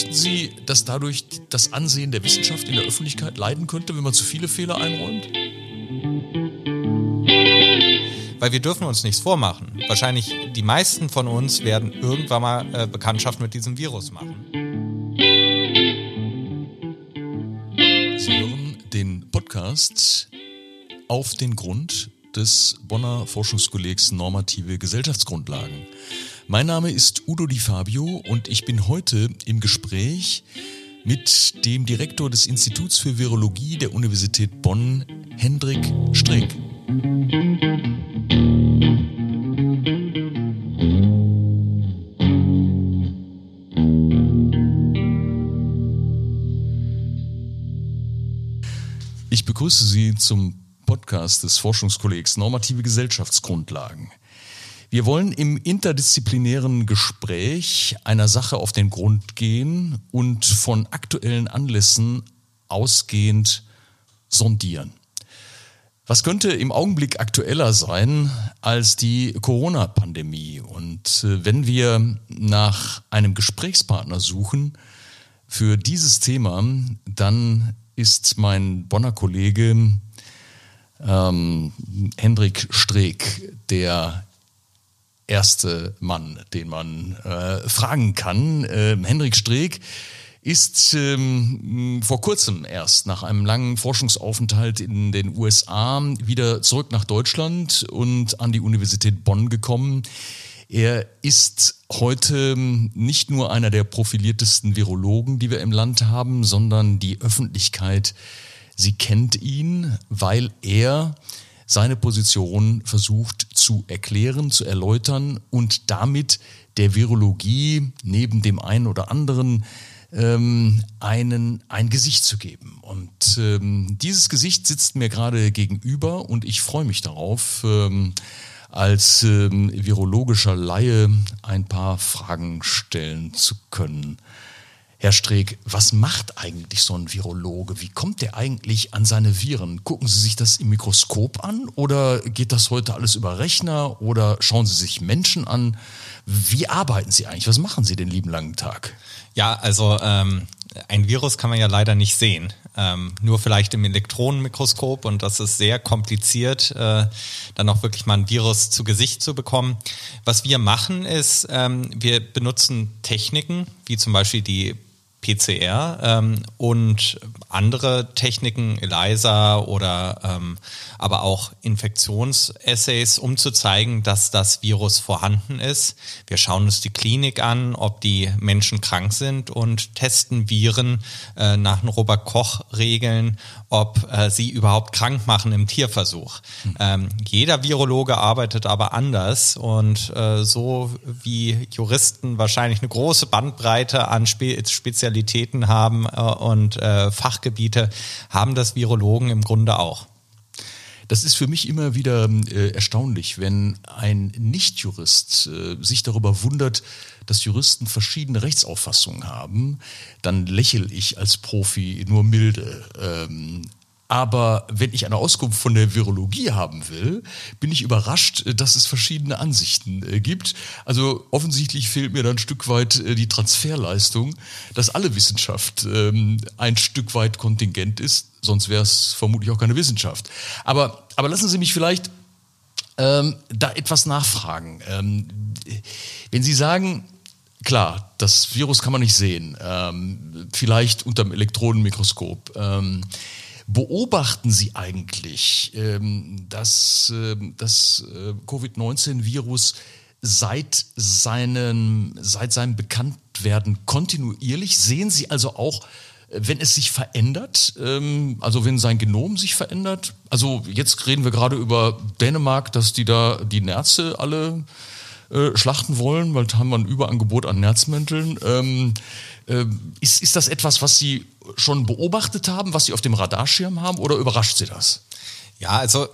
Befürchten Sie, dass dadurch das Ansehen der Wissenschaft in der Öffentlichkeit leiden könnte, wenn man zu viele Fehler einräumt? Weil wir dürfen uns nichts vormachen. Wahrscheinlich die meisten von uns werden irgendwann mal äh, Bekanntschaft mit diesem Virus machen. Sie hören den Podcast auf den Grund des Bonner Forschungskollegs Normative Gesellschaftsgrundlagen. Mein Name ist Udo Di Fabio und ich bin heute im Gespräch mit dem Direktor des Instituts für Virologie der Universität Bonn, Hendrik Streeck. Ich begrüße Sie zum Podcast des Forschungskollegs Normative Gesellschaftsgrundlagen. Wir wollen im interdisziplinären Gespräch einer Sache auf den Grund gehen und von aktuellen Anlässen ausgehend sondieren. Was könnte im Augenblick aktueller sein als die Corona-Pandemie? Und äh, wenn wir nach einem Gesprächspartner suchen für dieses Thema, dann ist mein Bonner Kollege ähm, Hendrik Streeck der erste Mann, den man äh, fragen kann. Ähm, Hendrik Streeck ist ähm, vor kurzem erst nach einem langen Forschungsaufenthalt in den USA wieder zurück nach Deutschland und an die Universität Bonn gekommen. Er ist heute nicht nur einer der profiliertesten Virologen, die wir im Land haben, sondern die Öffentlichkeit, sie kennt ihn, weil er seine Position versucht zu erklären, zu erläutern und damit der Virologie neben dem einen oder anderen ähm, einen, ein Gesicht zu geben. Und ähm, dieses Gesicht sitzt mir gerade gegenüber und ich freue mich darauf, ähm, als ähm, virologischer Laie ein paar Fragen stellen zu können. Herr Streeck, was macht eigentlich so ein Virologe? Wie kommt der eigentlich an seine Viren? Gucken Sie sich das im Mikroskop an oder geht das heute alles über Rechner oder schauen Sie sich Menschen an? Wie arbeiten Sie eigentlich? Was machen Sie den lieben langen Tag? Ja, also ähm, ein Virus kann man ja leider nicht sehen. Ähm, nur vielleicht im Elektronenmikroskop und das ist sehr kompliziert, äh, dann auch wirklich mal ein Virus zu Gesicht zu bekommen. Was wir machen ist, ähm, wir benutzen Techniken, wie zum Beispiel die PCR ähm, und andere Techniken, ELISA oder ähm, aber auch Infektionsassays, um zu zeigen, dass das Virus vorhanden ist. Wir schauen uns die Klinik an, ob die Menschen krank sind und testen Viren äh, nach den Robert-Koch-Regeln, ob äh, sie überhaupt krank machen im Tierversuch. Mhm. Ähm, jeder Virologe arbeitet aber anders und äh, so wie Juristen wahrscheinlich eine große Bandbreite an Spe Spezialitäten haben äh, und äh, Fachgebiete, haben das Virologen im Grunde auch. Das ist für mich immer wieder äh, erstaunlich, wenn ein Nichtjurist äh, sich darüber wundert, dass Juristen verschiedene Rechtsauffassungen haben, dann lächel ich als Profi nur milde. Ähm, aber wenn ich eine Auskunft von der Virologie haben will, bin ich überrascht, dass es verschiedene Ansichten äh, gibt. Also offensichtlich fehlt mir dann ein Stück weit äh, die Transferleistung, dass alle Wissenschaft ähm, ein Stück weit kontingent ist. Sonst wäre es vermutlich auch keine Wissenschaft. Aber, aber lassen Sie mich vielleicht ähm, da etwas nachfragen. Ähm, wenn Sie sagen, klar, das Virus kann man nicht sehen, ähm, vielleicht unter dem Elektronenmikroskop. Beobachten Sie eigentlich ähm, dass ähm, das äh, Covid-19-Virus seit, seinen, seit seinem Bekanntwerden kontinuierlich? Sehen Sie also auch, wenn es sich verändert, ähm, also wenn sein Genom sich verändert? Also jetzt reden wir gerade über Dänemark, dass die da die Nerze alle äh, schlachten wollen, weil da haben wir ein Überangebot an Nerzmänteln. Ist, ist das etwas, was Sie schon beobachtet haben, was Sie auf dem Radarschirm haben oder überrascht Sie das? Ja, also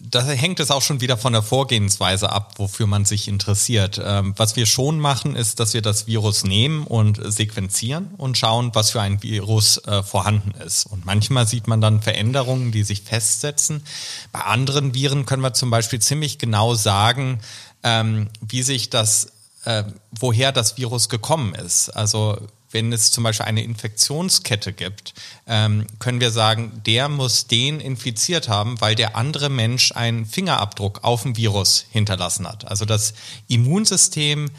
da hängt es auch schon wieder von der Vorgehensweise ab, wofür man sich interessiert. Ähm, was wir schon machen, ist, dass wir das Virus nehmen und sequenzieren und schauen, was für ein Virus äh, vorhanden ist. Und manchmal sieht man dann Veränderungen, die sich festsetzen. Bei anderen Viren können wir zum Beispiel ziemlich genau sagen, ähm, wie sich das äh, woher das Virus gekommen ist. Also wenn es zum Beispiel eine Infektionskette gibt, ähm, können wir sagen, der muss den infiziert haben, weil der andere Mensch einen Fingerabdruck auf dem Virus hinterlassen hat. Also das Immunsystem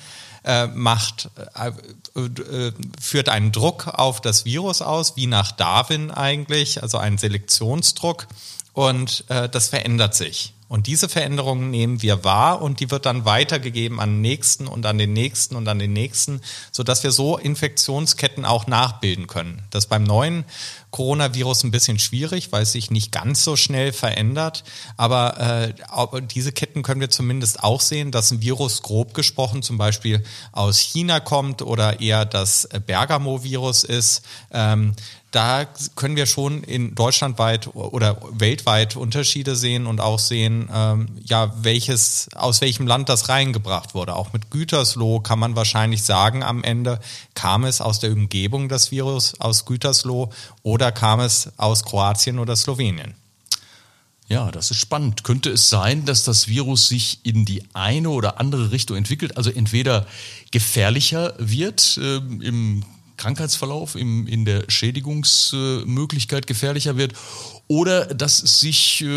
äh, macht, äh, äh, führt einen Druck auf das Virus aus, wie nach Darwin eigentlich, also einen Selektionsdruck. Und äh, das verändert sich. Und diese Veränderungen nehmen wir wahr und die wird dann weitergegeben an den nächsten und an den nächsten und an den nächsten, sodass wir so Infektionsketten auch nachbilden können. Das ist beim neuen Coronavirus ein bisschen schwierig, weil es sich nicht ganz so schnell verändert. Aber äh, diese Ketten können wir zumindest auch sehen, dass ein Virus grob gesprochen zum Beispiel aus China kommt oder eher das Bergamo-Virus ist. Ähm, da können wir schon in Deutschland weit oder weltweit Unterschiede sehen und auch sehen, ähm, ja, welches, aus welchem Land das reingebracht wurde. Auch mit Gütersloh kann man wahrscheinlich sagen, am Ende kam es aus der Umgebung des Virus aus Gütersloh oder kam es aus Kroatien oder Slowenien. Ja, das ist spannend. Könnte es sein, dass das Virus sich in die eine oder andere Richtung entwickelt, also entweder gefährlicher wird äh, im Krankheitsverlauf, im, in der Schädigungsmöglichkeit gefährlicher wird oder dass es sich, äh,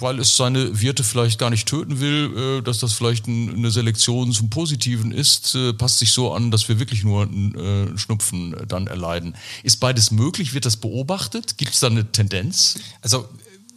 weil es seine Wirte vielleicht gar nicht töten will, äh, dass das vielleicht eine Selektion zum Positiven ist, äh, passt sich so an, dass wir wirklich nur einen Schnupfen dann erleiden. Ist beides möglich? Wird das beobachtet? Gibt es da eine Tendenz? Also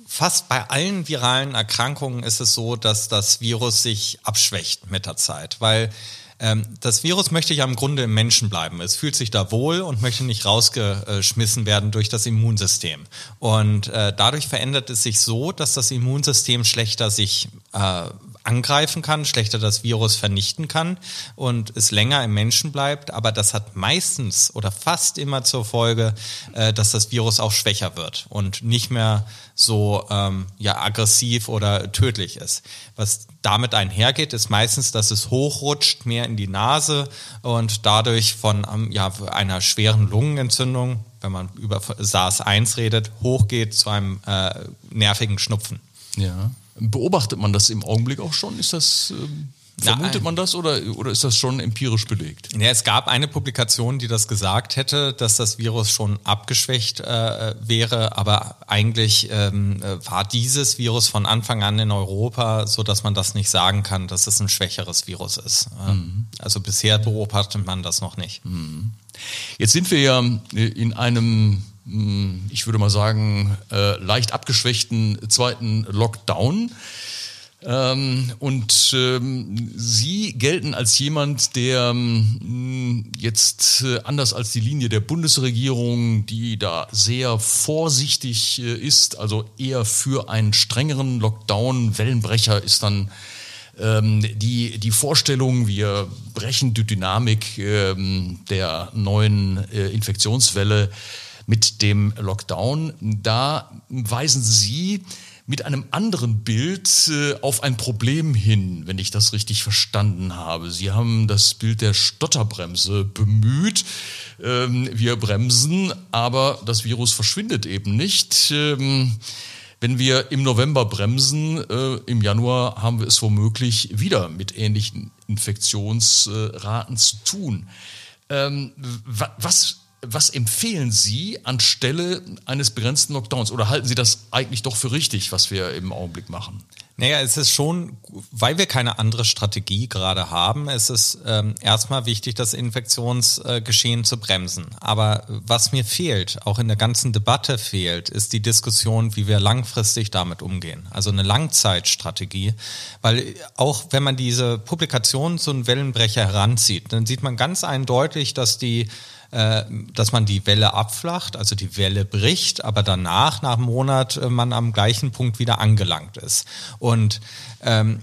fast bei allen viralen Erkrankungen ist es so, dass das Virus sich abschwächt mit der Zeit, weil das Virus möchte ja im Grunde im Menschen bleiben. Es fühlt sich da wohl und möchte nicht rausgeschmissen werden durch das Immunsystem. Und äh, dadurch verändert es sich so, dass das Immunsystem schlechter sich äh, angreifen kann, schlechter das Virus vernichten kann und es länger im Menschen bleibt. Aber das hat meistens oder fast immer zur Folge, äh, dass das Virus auch schwächer wird und nicht mehr so ähm, ja, aggressiv oder tödlich ist. Was damit einhergeht, ist meistens, dass es hochrutscht, mehr in die Nase und dadurch von ähm, ja, einer schweren Lungenentzündung, wenn man über SARS-1 redet, hochgeht zu einem äh, nervigen Schnupfen. Ja. Beobachtet man das im Augenblick auch schon? Ist das. Ähm Vermutet man das oder, oder ist das schon empirisch belegt? Ja, es gab eine Publikation, die das gesagt hätte, dass das Virus schon abgeschwächt äh, wäre, aber eigentlich ähm, war dieses Virus von Anfang an in Europa, so dass man das nicht sagen kann, dass es ein schwächeres Virus ist. Mhm. Also bisher beobachtet man das noch nicht. Mhm. Jetzt sind wir ja in einem ich würde mal sagen, äh, leicht abgeschwächten zweiten Lockdown. Ähm, und ähm, Sie gelten als jemand, der ähm, jetzt äh, anders als die Linie der Bundesregierung, die da sehr vorsichtig äh, ist, also eher für einen strengeren Lockdown. Wellenbrecher ist dann ähm, die, die Vorstellung, wir brechen die Dynamik ähm, der neuen äh, Infektionswelle mit dem Lockdown. Da weisen Sie mit einem anderen Bild äh, auf ein Problem hin, wenn ich das richtig verstanden habe. Sie haben das Bild der Stotterbremse bemüht. Ähm, wir bremsen, aber das Virus verschwindet eben nicht. Ähm, wenn wir im November bremsen, äh, im Januar haben wir es womöglich wieder mit ähnlichen Infektionsraten zu tun. Ähm, was was empfehlen Sie anstelle eines begrenzten Lockdowns? Oder halten Sie das eigentlich doch für richtig, was wir im Augenblick machen? Naja, es ist schon, weil wir keine andere Strategie gerade haben, es ist ähm, erstmal wichtig, das Infektionsgeschehen zu bremsen. Aber was mir fehlt, auch in der ganzen Debatte fehlt, ist die Diskussion, wie wir langfristig damit umgehen. Also eine Langzeitstrategie. Weil auch wenn man diese Publikation zu einem Wellenbrecher heranzieht, dann sieht man ganz eindeutig, dass die dass man die Welle abflacht, also die Welle bricht, aber danach, nach einem Monat, äh, man am gleichen Punkt wieder angelangt ist. Und ähm,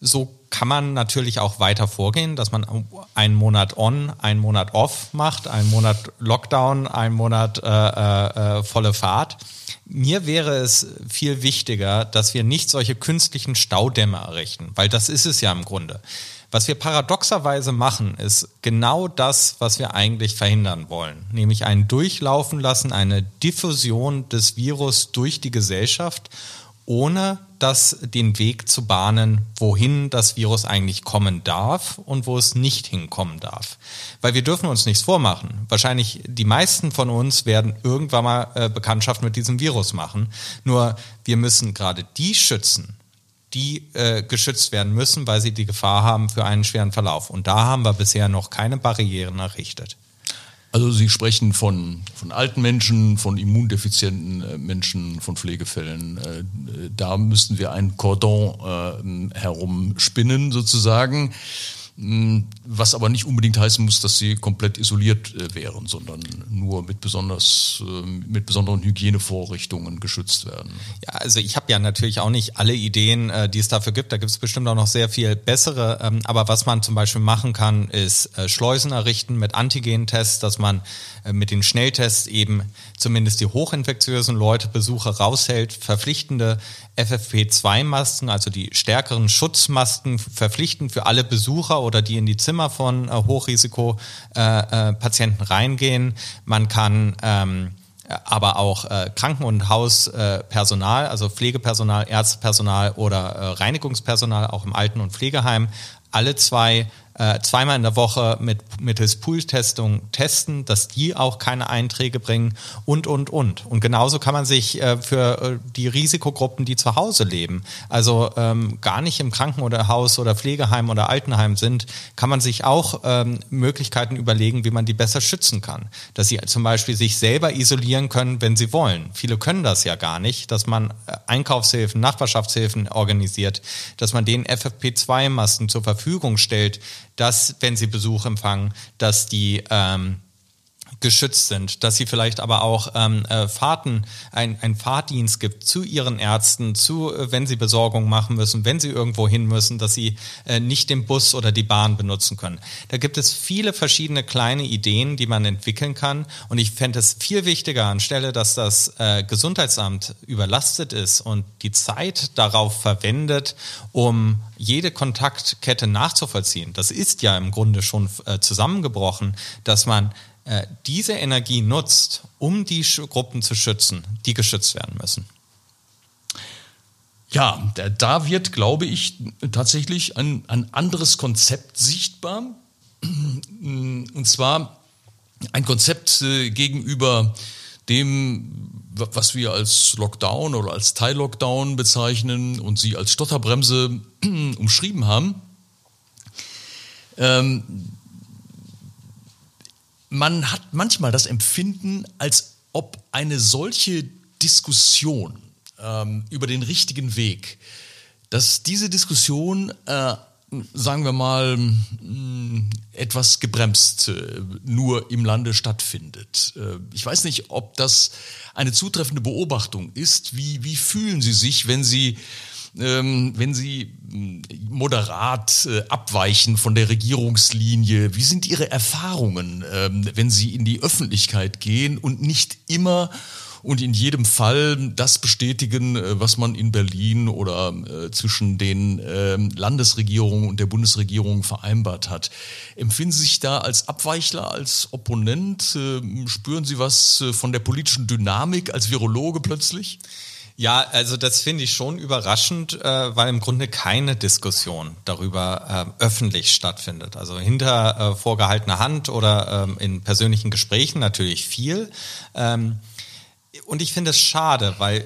so kann man natürlich auch weiter vorgehen, dass man einen Monat on, einen Monat off macht, einen Monat Lockdown, einen Monat äh, äh, äh volle Fahrt. Mir wäre es viel wichtiger, dass wir nicht solche künstlichen Staudämme errichten, weil das ist es ja im Grunde. Was wir paradoxerweise machen, ist genau das, was wir eigentlich verhindern wollen, nämlich ein Durchlaufen lassen, eine Diffusion des Virus durch die Gesellschaft, ohne das den Weg zu bahnen, wohin das Virus eigentlich kommen darf und wo es nicht hinkommen darf. Weil wir dürfen uns nichts vormachen. Wahrscheinlich die meisten von uns werden irgendwann mal äh, Bekanntschaft mit diesem Virus machen. Nur wir müssen gerade die schützen, die äh, geschützt werden müssen, weil sie die Gefahr haben für einen schweren Verlauf. Und da haben wir bisher noch keine Barrieren errichtet. Also Sie sprechen von, von alten Menschen, von immundefizienten äh, Menschen, von Pflegefällen. Äh, da müssten wir ein Cordon äh, herumspinnen sozusagen. Hm, was aber nicht unbedingt heißen muss, dass sie komplett isoliert äh, wären, sondern nur mit besonders äh, mit besonderen Hygienevorrichtungen geschützt werden. Ja, also ich habe ja natürlich auch nicht alle Ideen, äh, die es dafür gibt. Da gibt es bestimmt auch noch sehr viel bessere. Ähm, aber was man zum Beispiel machen kann, ist Schleusen errichten mit Antigen-Tests, dass man mit den Schnelltests eben zumindest die hochinfektiösen Leute, Besucher raushält, verpflichtende FFP2-Masken, also die stärkeren Schutzmasken, verpflichtend für alle Besucher oder die in die Zimmer von äh, Hochrisikopatienten äh, äh, reingehen. Man kann ähm, aber auch äh, Kranken- und Hauspersonal, also Pflegepersonal, Ärztepersonal oder äh, Reinigungspersonal, auch im Alten- und Pflegeheim, alle zwei äh, zweimal in der Woche mit mittels Pool-Testung testen, dass die auch keine Einträge bringen und, und, und. Und genauso kann man sich äh, für äh, die Risikogruppen, die zu Hause leben, also ähm, gar nicht im Kranken- oder oder Pflegeheim oder Altenheim sind, kann man sich auch ähm, Möglichkeiten überlegen, wie man die besser schützen kann. Dass sie zum Beispiel sich selber isolieren können, wenn sie wollen. Viele können das ja gar nicht, dass man äh, Einkaufshilfen, Nachbarschaftshilfen organisiert, dass man den FFP2-Masken zur Verfügung stellt, dass, wenn sie Besuch empfangen, dass die ähm, geschützt sind, dass sie vielleicht aber auch ähm, äh, Fahrten, ein, ein Fahrdienst gibt zu ihren Ärzten, zu, äh, wenn sie Besorgung machen müssen, wenn sie irgendwo hin müssen, dass sie äh, nicht den Bus oder die Bahn benutzen können. Da gibt es viele verschiedene kleine Ideen, die man entwickeln kann. Und ich fände es viel wichtiger anstelle, dass das äh, Gesundheitsamt überlastet ist und die Zeit darauf verwendet, um jede Kontaktkette nachzuvollziehen. Das ist ja im Grunde schon äh, zusammengebrochen, dass man äh, diese Energie nutzt, um die Gruppen zu schützen, die geschützt werden müssen. Ja, da wird, glaube ich, tatsächlich ein, ein anderes Konzept sichtbar. Und zwar ein Konzept äh, gegenüber dem, was wir als Lockdown oder als Teil-Lockdown bezeichnen und Sie als Stotterbremse umschrieben haben. Ähm, man hat manchmal das Empfinden, als ob eine solche Diskussion ähm, über den richtigen Weg, dass diese Diskussion, äh, sagen wir mal, mh, mm, etwas gebremst äh, nur im Lande stattfindet. Äh, ich weiß nicht, ob das eine zutreffende Beobachtung ist. Wie, wie fühlen Sie sich, wenn Sie ähm, wenn Sie hm, moderat äh, abweichen von der Regierungslinie? Wie sind Ihre Erfahrungen, ähm, wenn Sie in die Öffentlichkeit gehen und nicht immer und in jedem Fall das bestätigen, äh, was man in Berlin oder äh, zwischen den äh, Landesregierungen und der Bundesregierung vereinbart hat. Empfinden Sie sich da als Abweichler, als Opponent? Äh, spüren Sie was äh, von der politischen Dynamik als Virologe plötzlich? Ja, also das finde ich schon überraschend, äh, weil im Grunde keine Diskussion darüber äh, öffentlich stattfindet. Also hinter äh, vorgehaltener Hand oder ähm, in persönlichen Gesprächen natürlich viel. Ähm, und ich finde es schade, weil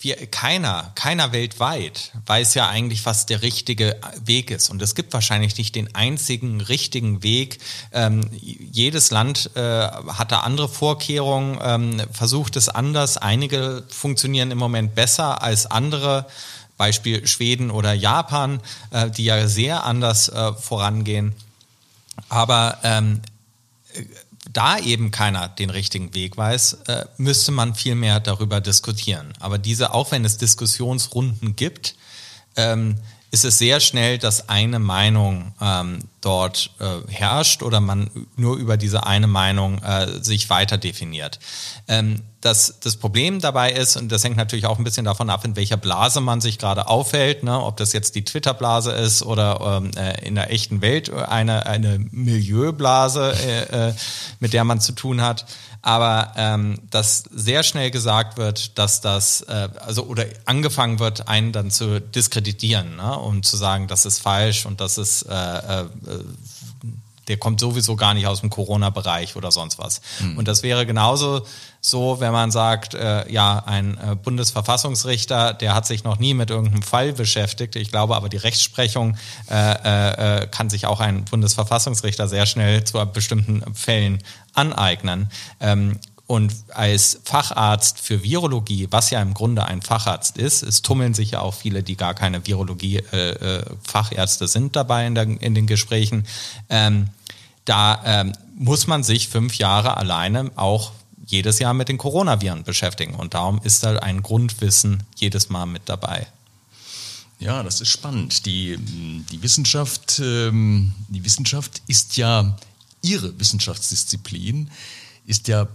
wir, keiner, keiner weltweit weiß ja eigentlich, was der richtige Weg ist. Und es gibt wahrscheinlich nicht den einzigen richtigen Weg. Ähm, jedes Land äh, hat da andere Vorkehrungen, ähm, versucht es anders. Einige funktionieren im Moment besser als andere. Beispiel Schweden oder Japan, äh, die ja sehr anders äh, vorangehen. Aber ähm, da eben keiner den richtigen Weg weiß, äh, müsste man viel mehr darüber diskutieren. Aber diese, auch wenn es Diskussionsrunden gibt, ähm, ist es sehr schnell, dass eine Meinung ähm, dort äh, herrscht oder man nur über diese eine Meinung äh, sich weiter definiert. Ähm, das, das Problem dabei ist, und das hängt natürlich auch ein bisschen davon ab, in welcher Blase man sich gerade aufhält, ne? ob das jetzt die Twitter-Blase ist oder ähm, äh, in der echten Welt eine, eine Milieublase, äh, äh, mit der man zu tun hat aber ähm, dass sehr schnell gesagt wird, dass das, äh, also oder angefangen wird, einen dann zu diskreditieren, ne? um zu sagen, das ist falsch und das ist, äh, äh, der kommt sowieso gar nicht aus dem Corona-Bereich oder sonst was. Mhm. Und das wäre genauso so, wenn man sagt, äh, ja, ein äh, Bundesverfassungsrichter, der hat sich noch nie mit irgendeinem Fall beschäftigt. Ich glaube aber, die Rechtsprechung äh, äh, kann sich auch ein Bundesverfassungsrichter sehr schnell zu bestimmten Fällen aneignen. Ähm, und als Facharzt für Virologie, was ja im Grunde ein Facharzt ist, es tummeln sich ja auch viele, die gar keine Virologie-Fachärzte äh, äh sind dabei in, der, in den Gesprächen. Ähm, da ähm, muss man sich fünf Jahre alleine auch jedes Jahr mit den Coronaviren beschäftigen. Und darum ist da ein Grundwissen jedes Mal mit dabei. Ja, das ist spannend. Die, die, Wissenschaft, ähm, die Wissenschaft ist ja ihre Wissenschaftsdisziplin ist ja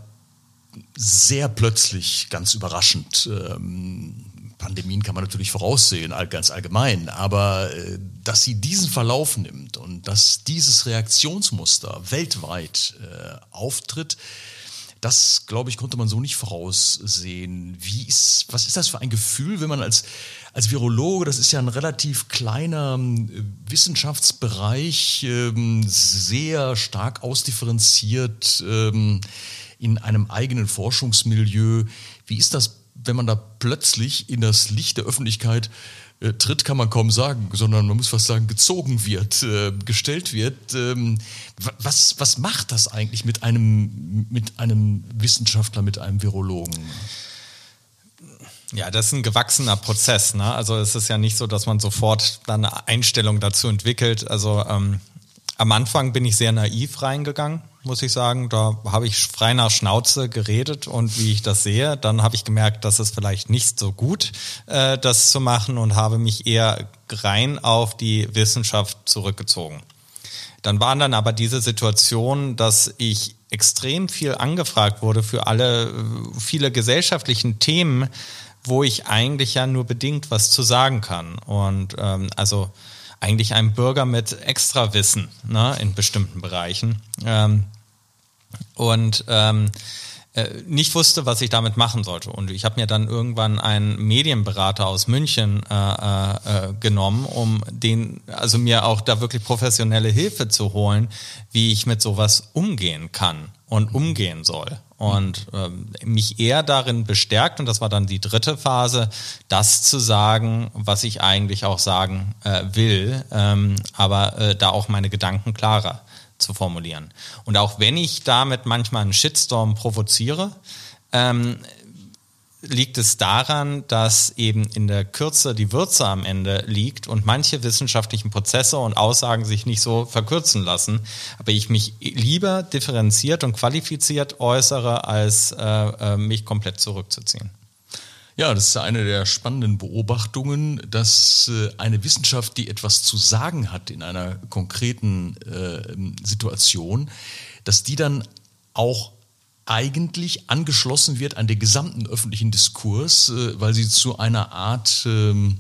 sehr plötzlich, ganz überraschend. Ähm, Pandemien kann man natürlich voraussehen, ganz allgemein, aber äh, dass sie diesen Verlauf nimmt und dass dieses Reaktionsmuster weltweit äh, auftritt, das, glaube ich, konnte man so nicht voraussehen. Wie ist, was ist das für ein Gefühl, wenn man als, als Virologe, das ist ja ein relativ kleiner äh, Wissenschaftsbereich, ähm, sehr stark ausdifferenziert ähm, in einem eigenen Forschungsmilieu. Wie ist das, wenn man da plötzlich in das Licht der Öffentlichkeit äh, tritt, kann man kaum sagen, sondern man muss fast sagen, gezogen wird, äh, gestellt wird. Ähm, was, was macht das eigentlich mit einem, mit einem Wissenschaftler, mit einem Virologen? Ja, das ist ein gewachsener Prozess. Ne? Also es ist ja nicht so, dass man sofort dann eine Einstellung dazu entwickelt. Also ähm, am Anfang bin ich sehr naiv reingegangen muss ich sagen. Da habe ich frei nach Schnauze geredet und wie ich das sehe, dann habe ich gemerkt, dass es vielleicht nicht so gut, äh, das zu machen und habe mich eher rein auf die Wissenschaft zurückgezogen. Dann waren dann aber diese Situation, dass ich extrem viel angefragt wurde für alle, viele gesellschaftlichen Themen, wo ich eigentlich ja nur bedingt was zu sagen kann. Und ähm, also eigentlich ein Bürger mit Extrawissen ne, in bestimmten Bereichen. Ähm, und ähm, äh, nicht wusste, was ich damit machen sollte. Und ich habe mir dann irgendwann einen Medienberater aus München äh, äh, genommen, um den, also mir auch da wirklich professionelle Hilfe zu holen, wie ich mit sowas umgehen kann und umgehen soll. Und ähm, mich eher darin bestärkt, und das war dann die dritte Phase, das zu sagen, was ich eigentlich auch sagen äh, will, ähm, aber äh, da auch meine Gedanken klarer zu formulieren. Und auch wenn ich damit manchmal einen Shitstorm provoziere, ähm, liegt es daran, dass eben in der Kürze die Würze am Ende liegt und manche wissenschaftlichen Prozesse und Aussagen sich nicht so verkürzen lassen, aber ich mich lieber differenziert und qualifiziert äußere, als äh, äh mich komplett zurückzuziehen. Ja, das ist eine der spannenden Beobachtungen, dass äh, eine Wissenschaft, die etwas zu sagen hat in einer konkreten äh, Situation, dass die dann auch eigentlich angeschlossen wird an den gesamten öffentlichen Diskurs, äh, weil sie zu einer Art ähm,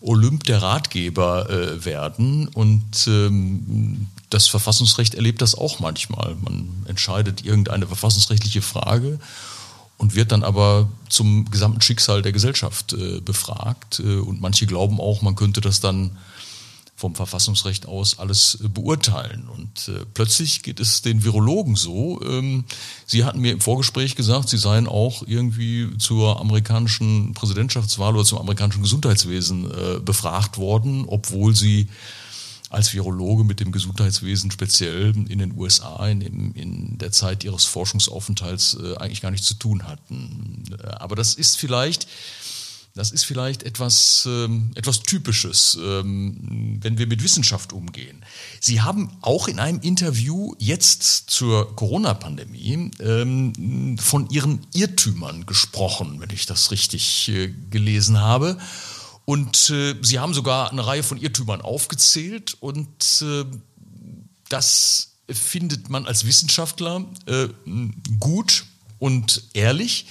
Olymp der Ratgeber äh, werden. Und ähm, das Verfassungsrecht erlebt das auch manchmal. Man entscheidet irgendeine verfassungsrechtliche Frage und wird dann aber zum gesamten Schicksal der Gesellschaft äh, befragt. Äh, und manche glauben auch, man könnte das dann vom Verfassungsrecht aus alles äh, beurteilen. Und äh, plötzlich geht es den Virologen so. Ähm, Sie hatten mir im Vorgespräch gesagt, Sie seien auch irgendwie zur amerikanischen Präsidentschaftswahl oder zum amerikanischen Gesundheitswesen äh, befragt worden, obwohl Sie als Virologe mit dem Gesundheitswesen speziell in den USA in, in der Zeit ihres Forschungsaufenthalts äh, eigentlich gar nichts zu tun hatten. Äh, aber das ist vielleicht, das ist vielleicht etwas, ähm, etwas Typisches, ähm, wenn wir mit Wissenschaft umgehen. Sie haben auch in einem Interview jetzt zur Corona-Pandemie ähm, von Ihren Irrtümern gesprochen, wenn ich das richtig äh, gelesen habe. Und äh, sie haben sogar eine Reihe von Irrtümern aufgezählt und äh, das findet man als Wissenschaftler äh, gut und ehrlich.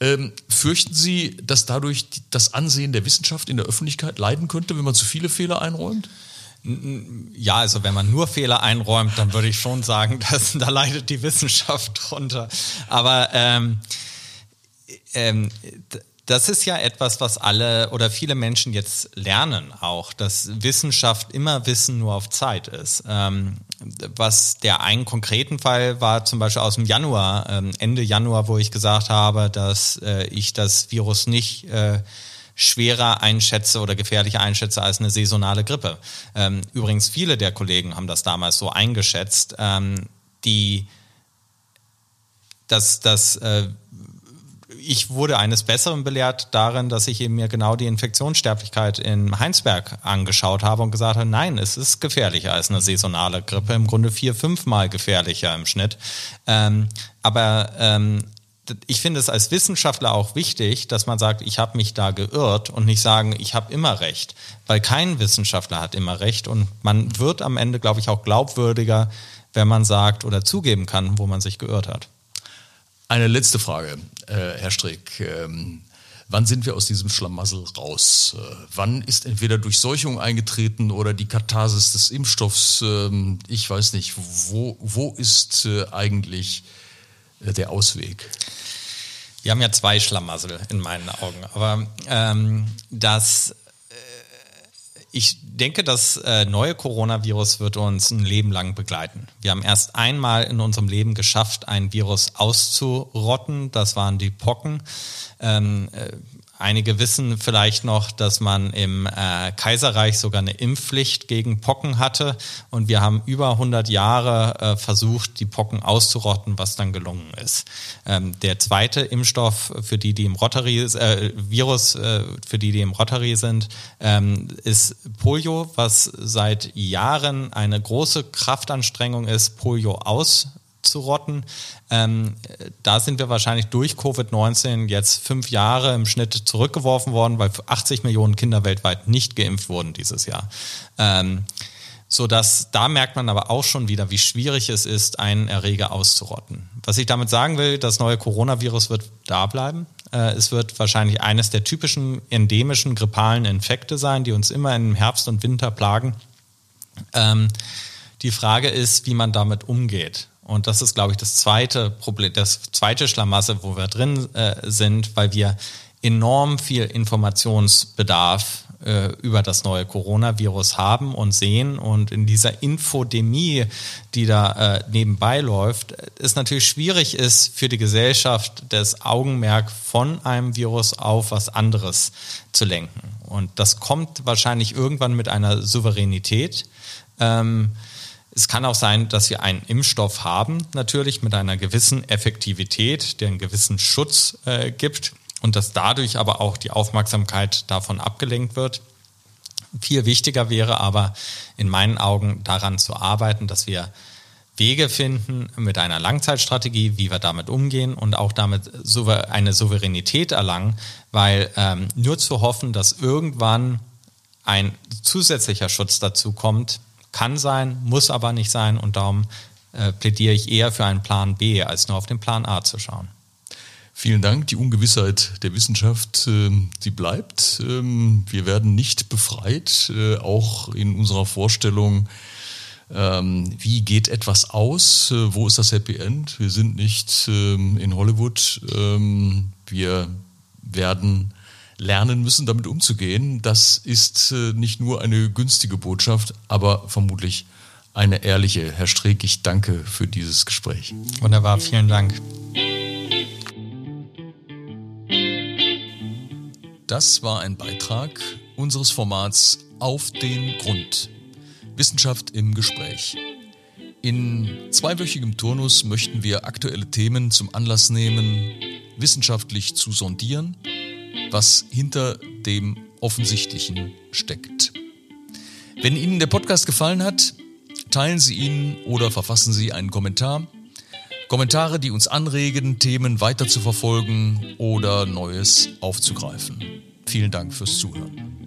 Ähm, fürchten Sie, dass dadurch das Ansehen der Wissenschaft in der Öffentlichkeit leiden könnte, wenn man zu viele Fehler einräumt? Ja, also wenn man nur Fehler einräumt, dann würde ich schon sagen, dass da leidet die Wissenschaft drunter. Aber ähm, ähm, das ist ja etwas, was alle oder viele Menschen jetzt lernen auch, dass Wissenschaft immer Wissen nur auf Zeit ist. Ähm, was der einen konkreten Fall war, zum Beispiel aus dem Januar, ähm, Ende Januar, wo ich gesagt habe, dass äh, ich das Virus nicht äh, schwerer einschätze oder gefährlicher einschätze als eine saisonale Grippe. Ähm, übrigens, viele der Kollegen haben das damals so eingeschätzt. Ähm, die dass das äh, ich wurde eines Besseren belehrt darin, dass ich eben mir genau die Infektionssterblichkeit in Heinsberg angeschaut habe und gesagt habe, nein, es ist gefährlicher als eine saisonale Grippe, im Grunde vier, fünfmal gefährlicher im Schnitt. Ähm, aber ähm, ich finde es als Wissenschaftler auch wichtig, dass man sagt, ich habe mich da geirrt und nicht sagen, ich habe immer recht, weil kein Wissenschaftler hat immer recht und man wird am Ende, glaube ich, auch glaubwürdiger, wenn man sagt oder zugeben kann, wo man sich geirrt hat. Eine letzte Frage, äh, Herr Strick. Ähm, wann sind wir aus diesem Schlamassel raus? Äh, wann ist entweder Durchseuchung eingetreten oder die Katharsis des Impfstoffs? Ähm, ich weiß nicht. Wo, wo ist äh, eigentlich äh, der Ausweg? Wir haben ja zwei Schlamassel in meinen Augen. Aber ähm, das ich denke, das äh, neue Coronavirus wird uns ein Leben lang begleiten. Wir haben erst einmal in unserem Leben geschafft, ein Virus auszurotten. Das waren die Pocken. Ähm, äh, Einige wissen vielleicht noch, dass man im äh, Kaiserreich sogar eine Impfpflicht gegen Pocken hatte und wir haben über 100 Jahre äh, versucht, die Pocken auszurotten, was dann gelungen ist. Ähm, der zweite Impfstoff für die, die im Rotary, äh, Virus äh, für die, die im Rotary sind, ähm, ist Polio, was seit Jahren eine große Kraftanstrengung ist, Polio aus zu rotten. Ähm, da sind wir wahrscheinlich durch Covid-19 jetzt fünf Jahre im Schnitt zurückgeworfen worden, weil 80 Millionen Kinder weltweit nicht geimpft wurden dieses Jahr. Ähm, so dass da merkt man aber auch schon wieder, wie schwierig es ist, einen Erreger auszurotten. Was ich damit sagen will, das neue Coronavirus wird da bleiben. Äh, es wird wahrscheinlich eines der typischen endemischen grippalen Infekte sein, die uns immer im Herbst und Winter plagen. Ähm, die Frage ist, wie man damit umgeht. Und das ist, glaube ich, das zweite Problem, das zweite Schlamassel, wo wir drin äh, sind, weil wir enorm viel Informationsbedarf äh, über das neue Coronavirus haben und sehen. Und in dieser Infodemie, die da äh, nebenbei läuft, es natürlich schwierig ist für die Gesellschaft, das Augenmerk von einem Virus auf was anderes zu lenken. Und das kommt wahrscheinlich irgendwann mit einer Souveränität. Ähm, es kann auch sein, dass wir einen Impfstoff haben, natürlich mit einer gewissen Effektivität, der einen gewissen Schutz äh, gibt und dass dadurch aber auch die Aufmerksamkeit davon abgelenkt wird. Viel wichtiger wäre aber in meinen Augen daran zu arbeiten, dass wir Wege finden mit einer Langzeitstrategie, wie wir damit umgehen und auch damit eine Souveränität erlangen, weil ähm, nur zu hoffen, dass irgendwann ein zusätzlicher Schutz dazu kommt, kann sein, muss aber nicht sein und darum äh, plädiere ich eher für einen Plan B, als nur auf den Plan A zu schauen. Vielen Dank. Die Ungewissheit der Wissenschaft, äh, die bleibt. Ähm, wir werden nicht befreit, äh, auch in unserer Vorstellung, ähm, wie geht etwas aus, äh, wo ist das Happy End. Wir sind nicht ähm, in Hollywood. Ähm, wir werden lernen müssen, damit umzugehen. Das ist äh, nicht nur eine günstige Botschaft, aber vermutlich eine ehrliche. Herr Streeck, ich danke für dieses Gespräch. Wunderbar, vielen Dank. Das war ein Beitrag unseres Formats Auf den Grund. Wissenschaft im Gespräch. In zweiwöchigem Turnus möchten wir aktuelle Themen zum Anlass nehmen, wissenschaftlich zu sondieren was hinter dem Offensichtlichen steckt. Wenn Ihnen der Podcast gefallen hat, teilen Sie ihn oder verfassen Sie einen Kommentar. Kommentare, die uns anregen, Themen weiter zu verfolgen oder Neues aufzugreifen. Vielen Dank fürs Zuhören.